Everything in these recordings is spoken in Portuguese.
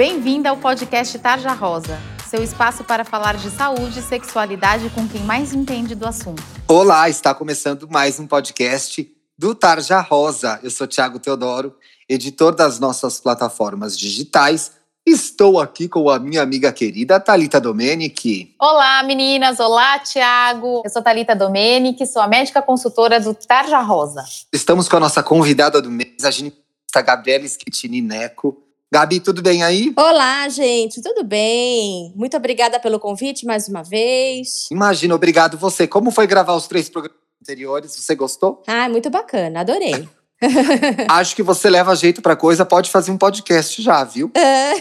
Bem-vinda ao podcast Tarja Rosa, seu espaço para falar de saúde e sexualidade com quem mais entende do assunto. Olá, está começando mais um podcast do Tarja Rosa. Eu sou Tiago Teodoro, editor das nossas plataformas digitais Estou aqui com a minha amiga querida Talita Domenici. Olá, meninas. Olá, Tiago. Eu sou Talita Domenici, sou a médica consultora do Tarja Rosa. Estamos com a nossa convidada do mês, a ginecologista Gabriela Schettini Neco. Gabi, tudo bem aí? Olá, gente, tudo bem? Muito obrigada pelo convite mais uma vez. Imagina, obrigado você. Como foi gravar os três programas anteriores? Você gostou? Ah, muito bacana, adorei. Acho que você leva jeito pra coisa, pode fazer um podcast já, viu? É.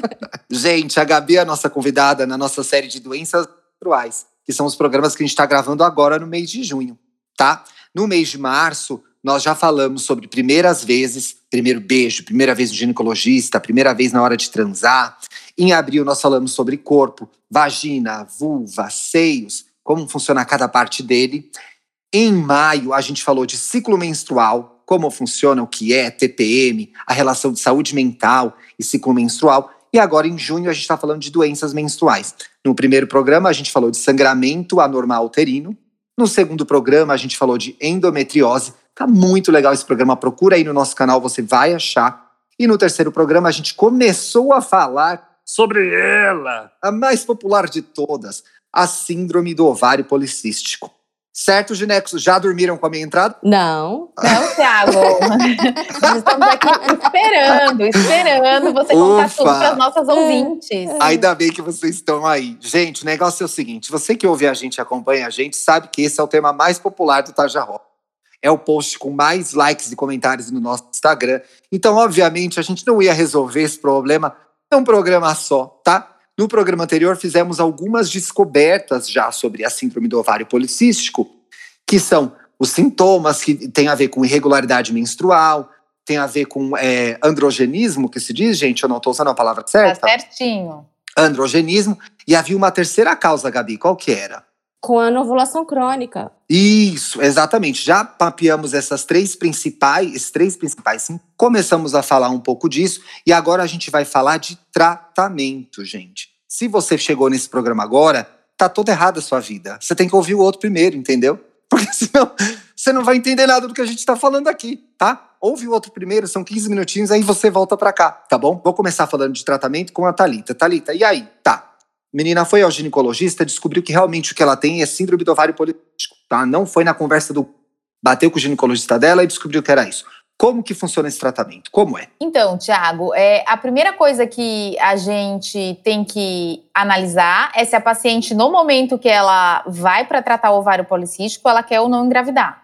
gente, a Gabi é a nossa convidada na nossa série de doenças menstruais, que são os programas que a gente está gravando agora no mês de junho, tá? No mês de março, nós já falamos sobre primeiras vezes, primeiro beijo, primeira vez no ginecologista, primeira vez na hora de transar. Em abril, nós falamos sobre corpo, vagina, vulva, seios, como funciona cada parte dele. Em maio, a gente falou de ciclo menstrual, como funciona, o que é TPM, a relação de saúde mental e ciclo menstrual. E agora, em junho, a gente está falando de doenças menstruais. No primeiro programa, a gente falou de sangramento anormal uterino. No segundo programa, a gente falou de endometriose. Tá muito legal esse programa. Procura aí no nosso canal, você vai achar. E no terceiro programa, a gente começou a falar sobre ela, a mais popular de todas, a síndrome do ovário policístico. Certo, ginecos? Já dormiram com a minha entrada? Não. Não, Thiago. Nós estamos aqui esperando, esperando você contar Ufa. tudo para as nossas ouvintes. Ainda bem que vocês estão aí. Gente, o negócio é o seguinte: você que ouve a gente e acompanha a gente, sabe que esse é o tema mais popular do Tajaró. É o post com mais likes e comentários no nosso Instagram. Então, obviamente, a gente não ia resolver esse problema num programa só, tá? No programa anterior, fizemos algumas descobertas já sobre a síndrome do ovário policístico, que são os sintomas que têm a ver com irregularidade menstrual, tem a ver com é, androgenismo, que se diz, gente, eu não estou usando a palavra certa. Tá certinho. Androgenismo. E havia uma terceira causa, Gabi, qual que era? Com a anovulação crônica. Isso, exatamente. Já papeamos essas três principais, esses três principais, sim. Começamos a falar um pouco disso e agora a gente vai falar de tratamento, gente. Se você chegou nesse programa agora, tá toda errada a sua vida. Você tem que ouvir o outro primeiro, entendeu? Porque senão você não vai entender nada do que a gente está falando aqui, tá? Ouve o outro primeiro, são 15 minutinhos, aí você volta para cá, tá bom? Vou começar falando de tratamento com a Talita. Talita, e aí? Tá. Menina foi ao ginecologista, descobriu que realmente o que ela tem é síndrome do ovário político, tá? Não foi na conversa do bateu com o ginecologista dela e descobriu que era isso. Como que funciona esse tratamento? Como é? Então, Tiago, é, a primeira coisa que a gente tem que analisar é se a paciente, no momento que ela vai para tratar o ovário policístico, ela quer ou não engravidar,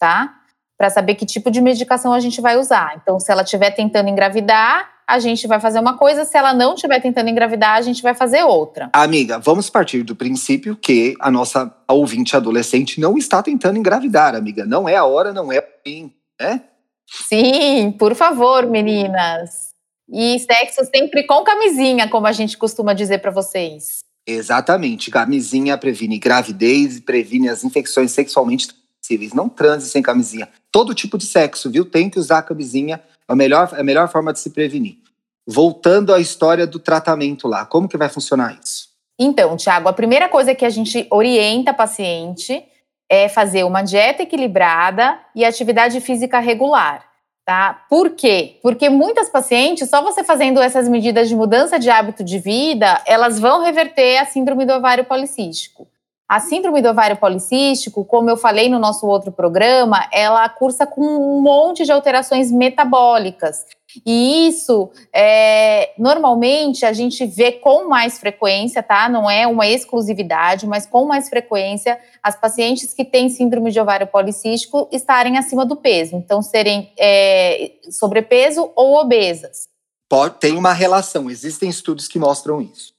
tá? Para saber que tipo de medicação a gente vai usar. Então, se ela estiver tentando engravidar, a gente vai fazer uma coisa, se ela não estiver tentando engravidar, a gente vai fazer outra. Amiga, vamos partir do princípio que a nossa ouvinte adolescente não está tentando engravidar, amiga. Não é a hora, não é o fim, né? Sim, por favor, meninas. E sexo sempre com camisinha, como a gente costuma dizer para vocês. Exatamente. Camisinha previne gravidez e previne as infecções sexualmente transmissíveis. Não transe sem camisinha. Todo tipo de sexo, viu? Tem que usar camisinha. É a melhor, é a melhor forma de se prevenir. Voltando à história do tratamento lá, como que vai funcionar isso? Então, Tiago, a primeira coisa que a gente orienta a paciente é fazer uma dieta equilibrada e atividade física regular. Tá? Por quê? Porque muitas pacientes, só você fazendo essas medidas de mudança de hábito de vida, elas vão reverter a síndrome do ovário policístico. A síndrome do ovário policístico, como eu falei no nosso outro programa, ela cursa com um monte de alterações metabólicas. E isso, é, normalmente, a gente vê com mais frequência, tá? Não é uma exclusividade, mas com mais frequência, as pacientes que têm síndrome de ovário policístico estarem acima do peso. Então, serem é, sobrepeso ou obesas. Pode, tem uma relação, existem estudos que mostram isso.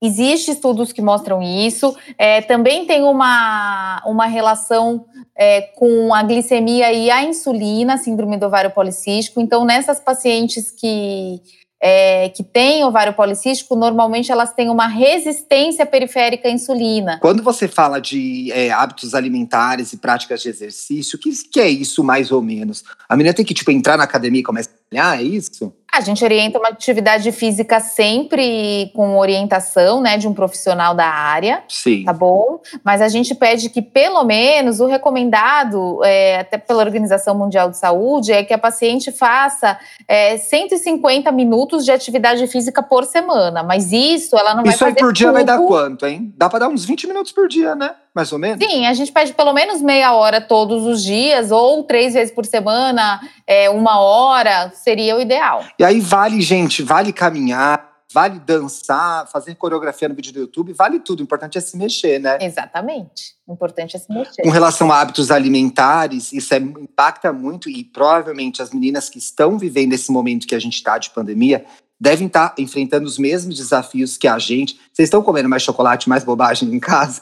Existem estudos que mostram isso. É, também tem uma, uma relação é, com a glicemia e a insulina, síndrome do ovário policístico. Então, nessas pacientes que, é, que têm ovário policístico, normalmente elas têm uma resistência periférica à insulina. Quando você fala de é, hábitos alimentares e práticas de exercício, o que, que é isso mais ou menos? A menina tem que tipo, entrar na academia e começar a é isso? A gente orienta uma atividade física sempre com orientação, né, de um profissional da área. Sim. Tá bom? Mas a gente pede que, pelo menos, o recomendado, é, até pela Organização Mundial de Saúde, é que a paciente faça é, 150 minutos de atividade física por semana. Mas isso ela não isso vai fazer. Isso aí por dia tudo. vai dar quanto, hein? Dá para dar uns 20 minutos por dia, né? Mais ou menos? Sim, a gente pede pelo menos meia hora todos os dias, ou três vezes por semana, é, uma hora, seria o ideal. E aí vale, gente, vale caminhar, vale dançar, fazer coreografia no vídeo do YouTube, vale tudo. O importante é se mexer, né? Exatamente. O importante é se mexer. Com relação a hábitos alimentares, isso é, impacta muito e provavelmente as meninas que estão vivendo esse momento que a gente está de pandemia devem estar tá enfrentando os mesmos desafios que a gente. Vocês estão comendo mais chocolate, mais bobagem em casa?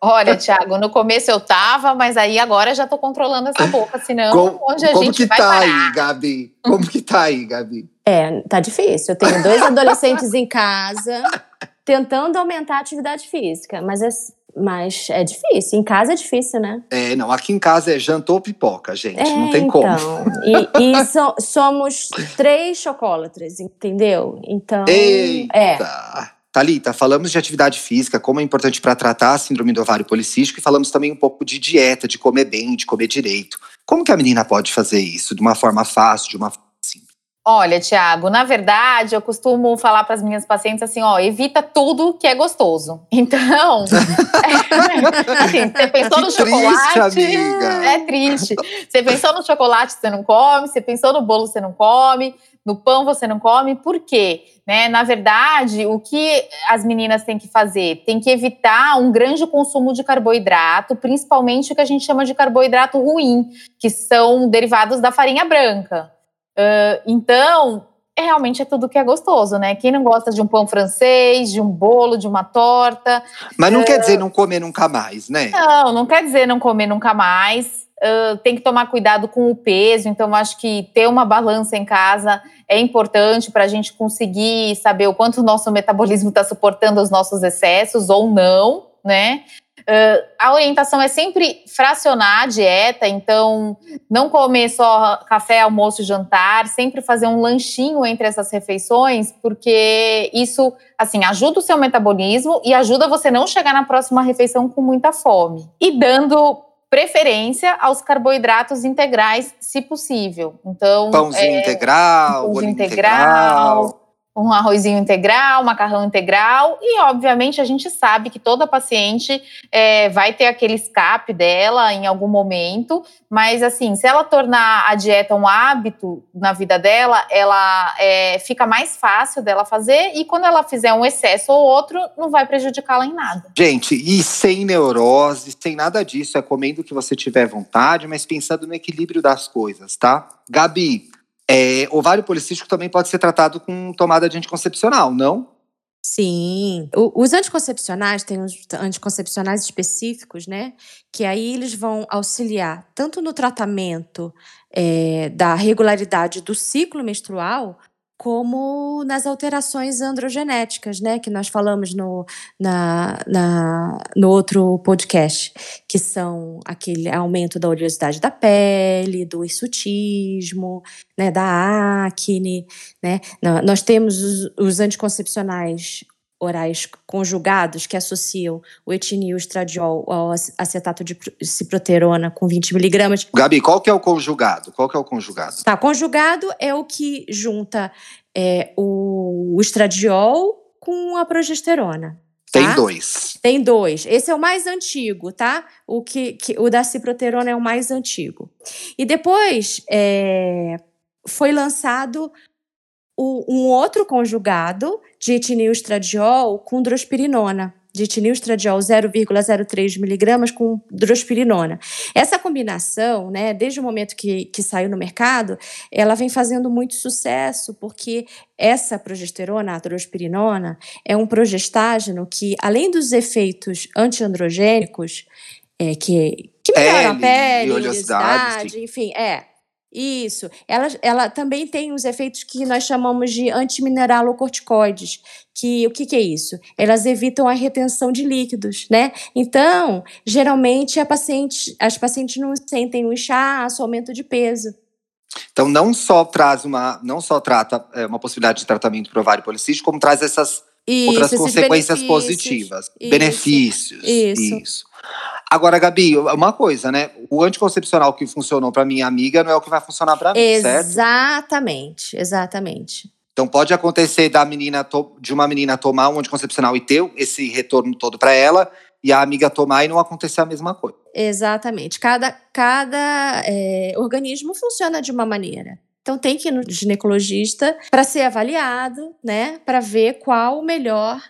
Olha, Thiago, no começo eu tava, mas aí agora já tô controlando essa boca, senão como, onde a como gente que vai tá parar? aí, Gabi? Como que tá aí, Gabi? É, tá difícil. Eu tenho dois adolescentes em casa tentando aumentar a atividade física, mas é, mas é difícil. Em casa é difícil, né? É, não, aqui em casa é jantou pipoca, gente. É, não tem como. Então, e, e so, somos três chocolatras, entendeu? Então. Eita! É. Thalita, falamos de atividade física, como é importante para tratar a síndrome do ovário policístico, e falamos também um pouco de dieta, de comer bem, de comer direito. Como que a menina pode fazer isso? De uma forma fácil, de uma? Olha, Tiago, na verdade, eu costumo falar para as minhas pacientes assim, ó, evita tudo que é gostoso. Então, assim, você pensou que no chocolate, triste, amiga. é triste. Você pensou no chocolate, você não come. Você pensou no bolo, você não come. No pão você não come, por quê? Né? Na verdade, o que as meninas têm que fazer? Tem que evitar um grande consumo de carboidrato, principalmente o que a gente chama de carboidrato ruim, que são derivados da farinha branca. Uh, então, é, realmente é tudo que é gostoso, né? Quem não gosta de um pão francês, de um bolo, de uma torta. Mas não uh, quer dizer não comer nunca mais, né? Não, não quer dizer não comer nunca mais. Uh, tem que tomar cuidado com o peso, então acho que ter uma balança em casa é importante para a gente conseguir saber o quanto o nosso metabolismo está suportando os nossos excessos ou não, né? Uh, a orientação é sempre fracionar a dieta, então não comer só café, almoço e jantar, sempre fazer um lanchinho entre essas refeições, porque isso, assim, ajuda o seu metabolismo e ajuda você não chegar na próxima refeição com muita fome. E dando preferência aos carboidratos integrais, se possível. Então, pãozinho é, integral, pãozinho integral, integral um arrozinho integral, macarrão integral, e obviamente a gente sabe que toda paciente é, vai ter aquele escape dela em algum momento, mas assim, se ela tornar a dieta um hábito na vida dela, ela é, fica mais fácil dela fazer, e quando ela fizer um excesso ou outro, não vai prejudicá-la em nada. Gente, e sem neurose, sem nada disso, é comendo o que você tiver vontade, mas pensando no equilíbrio das coisas, tá? Gabi, é, ovário policístico também pode ser tratado com tomada de anticoncepcional, não? Sim. O, os anticoncepcionais, tem os anticoncepcionais específicos, né? Que aí eles vão auxiliar tanto no tratamento é, da regularidade do ciclo menstrual, como nas alterações androgenéticas, né, que nós falamos no, na, na, no outro podcast, que são aquele aumento da oleosidade da pele, do hirsutismo, né, da acne, né, nós temos os, os anticoncepcionais orais conjugados que associam o etinil, o estradiol ao acetato de ciproterona com 20 miligramas. Gabi, qual que é o conjugado? Qual que é o conjugado? Tá, conjugado é o que junta é, o, estradiol com a progesterona. Tá? Tem dois. Tem dois. Esse é o mais antigo, tá? O, que, que o da ciproterona é o mais antigo. E depois é, foi lançado o, um outro conjugado de etinilstradiol com drospirinona, de etinilstradiol 0,03 miligramas com drospirinona. Essa combinação, né, desde o momento que, que saiu no mercado, ela vem fazendo muito sucesso, porque essa progesterona, a drospirinona, é um progestágeno que, além dos efeitos antiandrogênicos, é, que, que melhoram a pele, oleosidade, enfim, é, isso. Ela, ela também tem os efeitos que nós chamamos de antimineralocorticoides, que o que, que é isso? Elas evitam a retenção de líquidos, né? Então, geralmente a paciente, as pacientes não sentem o inchaço, aumento de peso. Então, não só traz uma, não só trata é, uma possibilidade de tratamento para ovário policístico, como traz essas isso, outras consequências benefícios. positivas, isso. benefícios. Isso. isso. Agora, Gabi, uma coisa, né? O anticoncepcional que funcionou para minha amiga não é o que vai funcionar para mim, exatamente, certo? Exatamente, Então pode acontecer da menina de uma menina tomar um anticoncepcional e ter esse retorno todo para ela, e a amiga tomar e não acontecer a mesma coisa. Exatamente. Cada, cada é, organismo funciona de uma maneira. Então tem que ir no ginecologista para ser avaliado, né? Para ver qual o melhor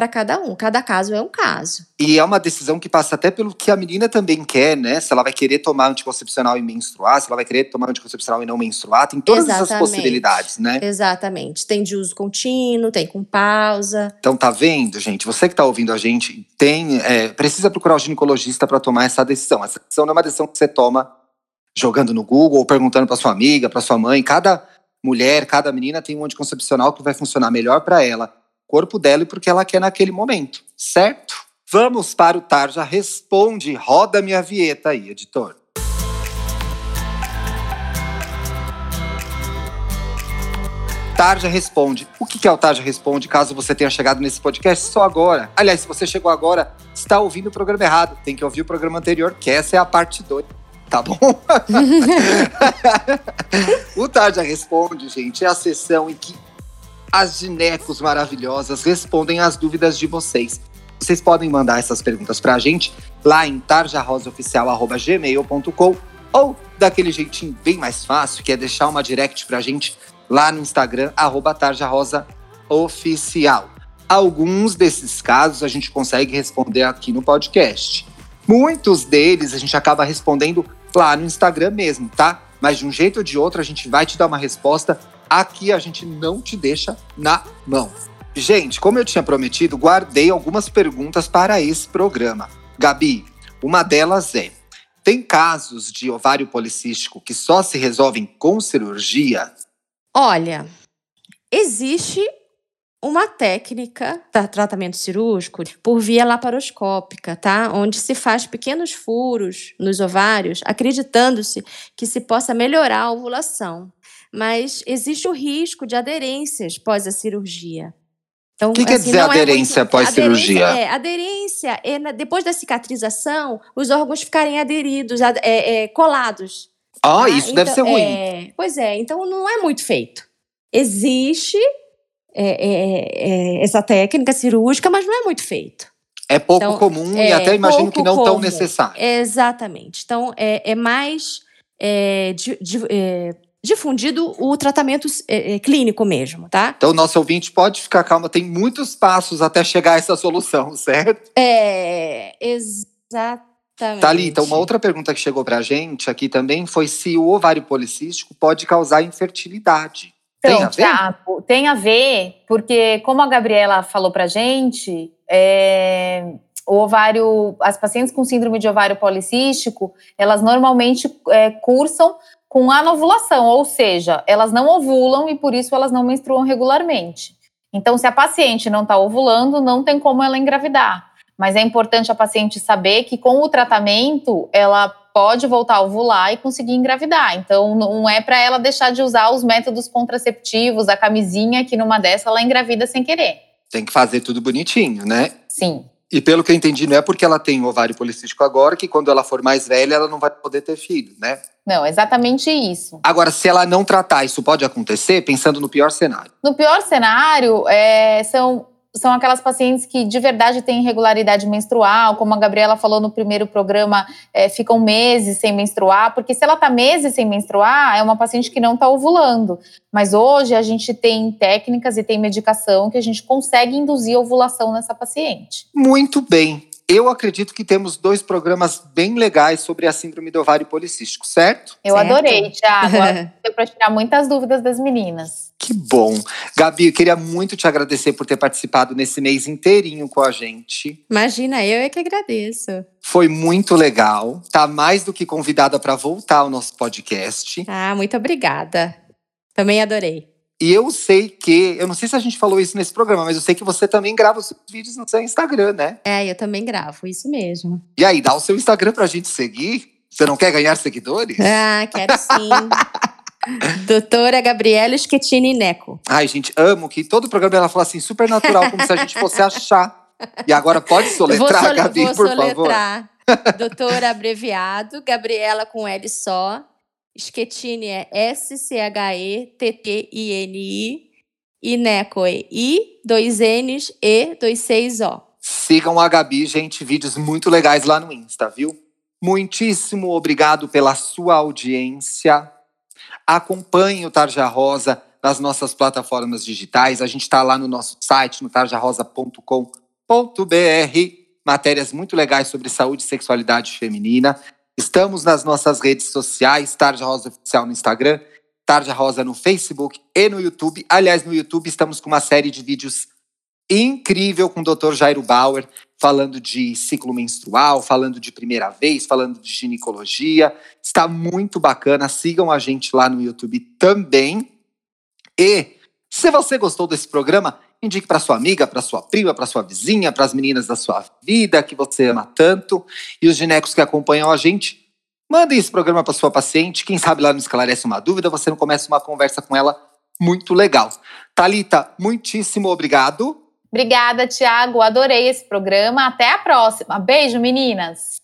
para cada um. Cada caso é um caso. E é uma decisão que passa até pelo que a menina também quer, né? Se ela vai querer tomar anticoncepcional e menstruar, se ela vai querer tomar anticoncepcional e não menstruar, tem todas Exatamente. essas possibilidades, né? Exatamente. Tem de uso contínuo, tem com pausa. Então tá vendo, gente? Você que tá ouvindo a gente, tem é, precisa procurar o ginecologista para tomar essa decisão. Essa decisão não é uma decisão que você toma jogando no Google ou perguntando para sua amiga, para sua mãe. Cada mulher, cada menina tem um anticoncepcional que vai funcionar melhor para ela corpo dela e porque ela quer naquele momento, certo? Vamos para o Tarja Responde. Roda minha vinheta aí, editor. Tarja Responde. O que é o Tarja Responde, caso você tenha chegado nesse podcast só agora? Aliás, se você chegou agora, está ouvindo o programa errado. Tem que ouvir o programa anterior, que essa é a parte 2. Tá bom? o Tarja Responde, gente, é a sessão em que as ginecos maravilhosas respondem às dúvidas de vocês. Vocês podem mandar essas perguntas para a gente lá em tarjarosaoficial.gmail.com ou daquele jeitinho bem mais fácil, que é deixar uma direct para a gente lá no Instagram, arroba tarjarosaoficial. Alguns desses casos a gente consegue responder aqui no podcast. Muitos deles a gente acaba respondendo lá no Instagram mesmo, tá? Mas de um jeito ou de outro a gente vai te dar uma resposta Aqui a gente não te deixa na mão. Gente, como eu tinha prometido, guardei algumas perguntas para esse programa. Gabi, uma delas é: tem casos de ovário policístico que só se resolvem com cirurgia? Olha, existe uma técnica de tratamento cirúrgico por via laparoscópica, tá? Onde se faz pequenos furos nos ovários, acreditando-se que se possa melhorar a ovulação mas existe o risco de aderências pós a cirurgia. Então, o que assim, quer dizer aderência é muito... pós-cirurgia? Aderência, é, aderência é depois da cicatrização, os órgãos ficarem aderidos, é, é, colados. Ah, tá? isso então, deve ser ruim. É, pois é, então não é muito feito. Existe é, essa técnica cirúrgica, mas não é muito feito. É pouco então, comum e até imagino que não comum. tão necessário. Exatamente. Então, é, mais de, de difundido o tratamento é, é, clínico mesmo, tá? Então, nosso ouvinte pode ficar calma, tem muitos passos até chegar a essa solução, certo? É, exatamente. Tá ali, então uma outra pergunta que chegou pra gente aqui também foi se o ovário policístico pode causar infertilidade. Então, tem a ver? Tá, tem a ver, porque como a Gabriela falou pra gente, é, o ovário, as pacientes com síndrome de ovário policístico, elas normalmente é, cursam com anovulação, ou seja, elas não ovulam e por isso elas não menstruam regularmente. Então, se a paciente não está ovulando, não tem como ela engravidar. Mas é importante a paciente saber que com o tratamento ela pode voltar a ovular e conseguir engravidar. Então, não é para ela deixar de usar os métodos contraceptivos, a camisinha, que numa dessa ela engravida sem querer. Tem que fazer tudo bonitinho, né? Sim. E pelo que eu entendi, não é porque ela tem ovário policístico agora que quando ela for mais velha ela não vai poder ter filho, né? Não, exatamente isso. Agora, se ela não tratar, isso pode acontecer, pensando no pior cenário? No pior cenário, é, são são aquelas pacientes que de verdade têm irregularidade menstrual, como a Gabriela falou no primeiro programa, é, ficam meses sem menstruar, porque se ela está meses sem menstruar, é uma paciente que não está ovulando. Mas hoje a gente tem técnicas e tem medicação que a gente consegue induzir ovulação nessa paciente. Muito bem. Eu acredito que temos dois programas bem legais sobre a síndrome do ovário policístico, certo? Eu certo. adorei, Thiago. Deu para tirar muitas dúvidas das meninas. Que bom. Gabi, eu queria muito te agradecer por ter participado nesse mês inteirinho com a gente. Imagina, eu é que agradeço. Foi muito legal. Tá mais do que convidada para voltar ao nosso podcast. Ah, muito obrigada. Também adorei. E eu sei que, eu não sei se a gente falou isso nesse programa, mas eu sei que você também grava os seus vídeos no seu Instagram, né? É, eu também gravo, isso mesmo. E aí, dá o seu Instagram pra gente seguir? Você não quer ganhar seguidores? Ah, quero sim. Doutora Gabriela Schettini Neco. Ai, gente, amo que todo programa ela fala assim, super natural, como se a gente fosse achar. E agora pode soletrar, vou Gabi, vou por soletrar. favor. Doutora abreviado, Gabriela com L só. Schettini é S-C-H-E-T-T-I-N-I. E Neco é I, dois N's, E, dois Cs, O. Sigam a Gabi, gente, vídeos muito legais lá no Insta, viu? Muitíssimo obrigado pela sua audiência. Acompanhe o Tarja Rosa nas nossas plataformas digitais. A gente está lá no nosso site, no tarjarosa.com.br. Matérias muito legais sobre saúde e sexualidade feminina. Estamos nas nossas redes sociais, Tarja Rosa Oficial no Instagram, Tarja Rosa no Facebook e no YouTube. Aliás, no YouTube estamos com uma série de vídeos incrível com o Dr. Jairo Bauer, falando de ciclo menstrual, falando de primeira vez, falando de ginecologia. Está muito bacana. Sigam a gente lá no YouTube também. E se você gostou desse programa, indique para sua amiga, para sua prima, para sua vizinha, para as meninas da sua vida que você ama tanto. E os ginecos que acompanham a gente, mandem esse programa para sua paciente. Quem sabe lá não esclarece uma dúvida, você não começa uma conversa com ela muito legal. Talita, muitíssimo obrigado. Obrigada, Tiago. Adorei esse programa. Até a próxima. Beijo, meninas.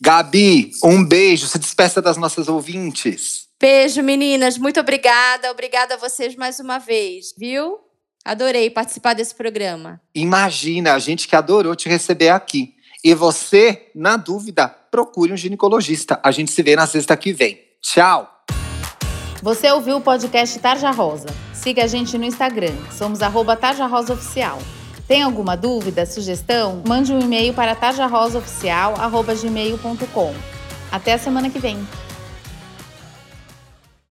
Gabi, um beijo. Se despeça das nossas ouvintes. Beijo, meninas. Muito obrigada. Obrigada a vocês mais uma vez, viu? Adorei participar desse programa. Imagina, a gente que adorou te receber aqui. E você, na dúvida, procure um ginecologista. A gente se vê na sexta que vem. Tchau! Você ouviu o podcast Tarja Rosa. Siga a gente no Instagram. Somos arroba Tarja Rosa Oficial. Tem alguma dúvida, sugestão? Mande um e-mail para tarjarosaoficial.gmail.com. Até a semana que vem.